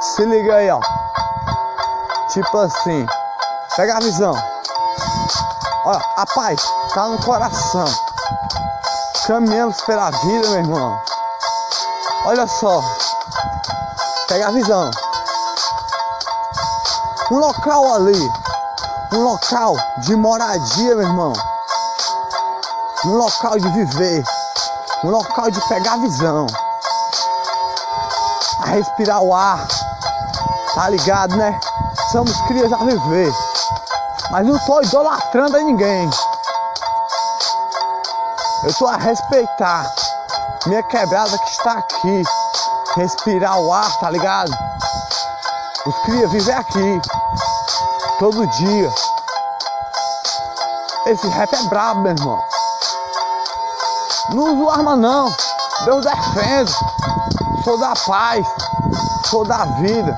Se liga aí, ó. Tipo assim. Pega a visão. Olha, a paz tá no coração. Caminhamos pela vida, meu irmão. Olha só. Pega a visão. Um local ali. Um local de moradia, meu irmão. Um local de viver. Um local de pegar a visão. A respirar o ar. Tá ligado, né? Somos crias a viver. Mas não tô idolatrando a ninguém. Eu tô a respeitar minha quebrada que está aqui. Respirar o ar, tá ligado? Os cria viver aqui. Todo dia. Esse rap é brabo, meu irmão. Não uso arma não. Deus defende. Sou da paz. Sou da vida.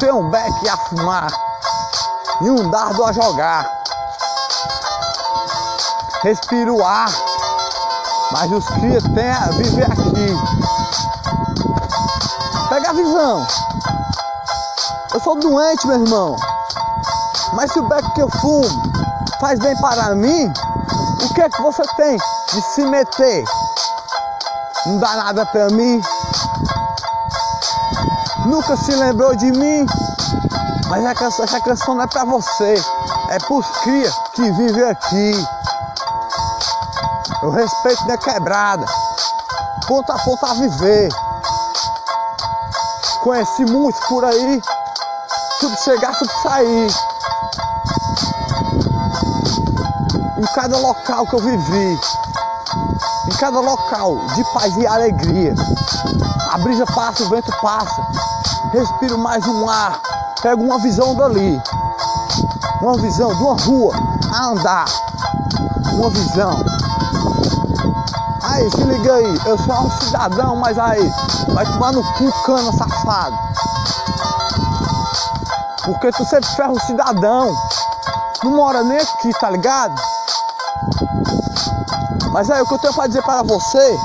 Tenho um beck a fumar. E um dardo a jogar. Respiro o ar. Mas os crias têm a viver aqui. Pega a visão. Eu sou doente, meu irmão. Mas se o beck que eu fumo faz bem para mim, o que é que você tem de se meter? Não dá nada pra mim. Nunca se lembrou de mim. Mas essa canção não é pra você. É pros cria que vivem aqui. Eu respeito minha quebrada. Ponta a ponta a viver. Conheci muitos por aí. Tudo chegar, tudo sair. Em cada local que eu vivi. Em cada local de paz e alegria. A brisa passa, o vento passa. Respiro mais um ar. Pego uma visão dali. Uma visão de uma rua a andar. Uma visão. Aí, se liga aí. Eu sou um cidadão, mas aí. Vai tomar no cu, cana safado. Porque tu sempre ferra o cidadão. Não mora nem aqui, tá ligado? Mas aí o que eu tenho pra dizer para você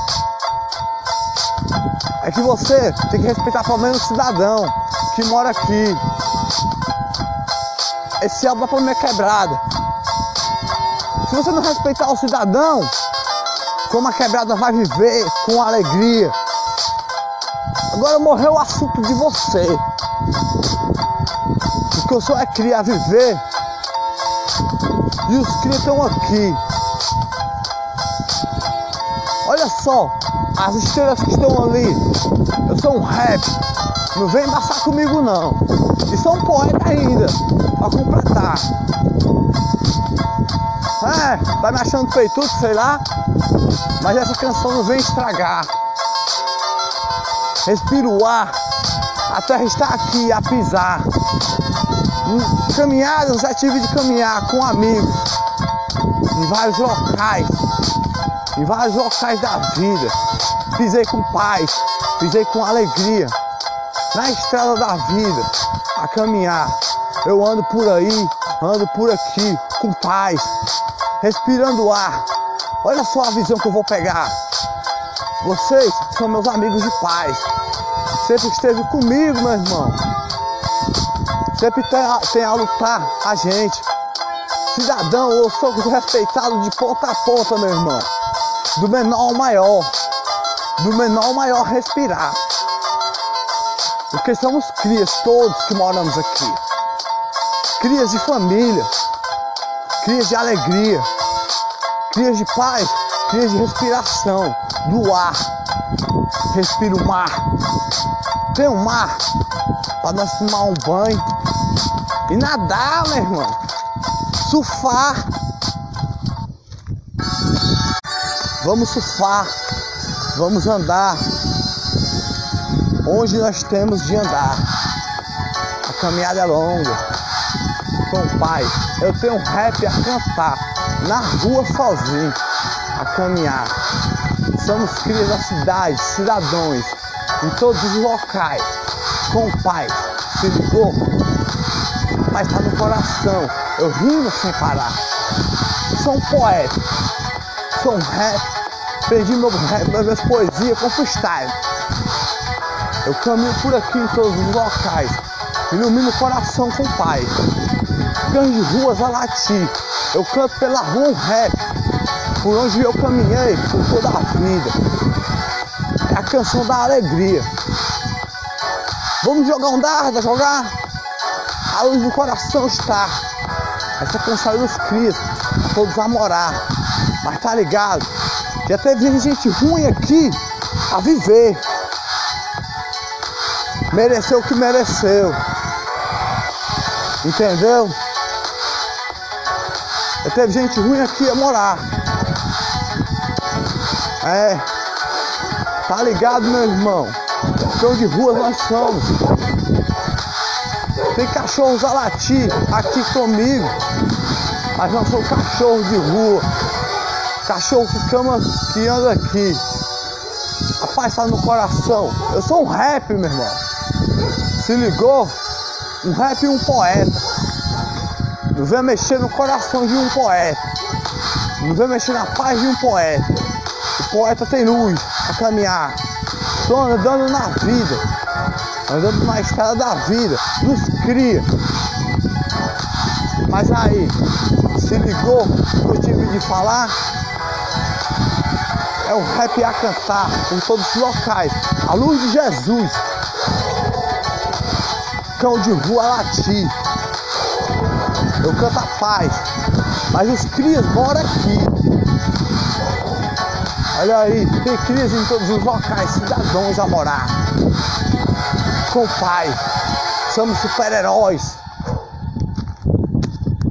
é que você tem que respeitar pelo menos o cidadão que mora aqui. Esse álbum é pra minha quebrada. Se você não respeitar o cidadão, como a quebrada vai viver com alegria. Agora morreu o assunto de você. O que eu sou é criar viver. E os crias estão aqui. Olha só, as estrelas que estão ali. Eu sou um rap. Não vem embaçar comigo não. E sou um poeta ainda. Pra completar. É, vai me achando peitudo, sei lá. Mas essa canção não vem estragar. Respiro o ar. A terra está aqui a pisar. Caminhadas, já tive de caminhar com amigos. Em vários locais. Em vários locais da vida. Pisei com paz. Pisei com alegria. Na estrada da vida. A caminhar. Eu ando por aí. Ando por aqui. Com paz. Respirando ar. Olha só a visão que eu vou pegar. Vocês são meus amigos de paz. Sempre esteve comigo, meu irmão. Sempre tem a, tem a lutar a gente. Cidadão, eu sou respeitado de ponta a ponta, meu irmão. Do menor ao maior. Do menor ao maior respirar. Porque somos crias, todos que moramos aqui. Crias de família. Crias de alegria. Crias de paz. Crias de respiração. Do ar. Respira o mar. Tem um mar para nós tomar um banho e nadar, meu irmão. Surfar. Vamos surfar. Vamos andar. Onde nós temos de andar. A caminhada é longa. Com o pai, eu tenho um rap a cantar. Na rua sozinho. A caminhar. Somos crias da cidade, cidadãos, em todos os locais, com o Pai, se ligou? O Pai está no coração, eu rimo sem parar. Sou um poeta, sou um rap, perdi meu rap, minhas poesias com freestyle. Eu caminho por aqui em todos os locais. Ilumino o coração com paz. Cães de ruas a latir. Eu canto pela rua um rap. Por onde eu caminhei por toda a vida. É a canção da alegria. Vamos jogar um dardo, jogar? A luz do coração está. Essa canção dos crias, todos a morar. Mas tá ligado? Já teve gente ruim aqui a viver. Mereceu o que mereceu. Entendeu? Já teve gente ruim aqui a morar. É. Tá ligado, meu irmão? Cão de rua nós somos. Tem cachorros a latir aqui comigo. Mas nós somos cachorros de rua. Cachorro que, cama, que anda aqui. A paz tá no coração. Eu sou um rap, meu irmão. Se ligou? Um rap e um poeta. Não vem mexer no coração de um poeta. Não vem mexer na paz de um poeta. O poeta tem luz a caminhar. Estou andando na vida. Andando na estrada da vida. Nos cria. Mas aí, se ligou o que eu tive de falar? É um rap a cantar por todos os locais. A luz de Jesus. Cão de rua latir. Eu canto a paz. Mas os crias moram aqui. Olha aí, tem crias em todos os locais, cidadãos a morar. Com paz. Somos super-heróis.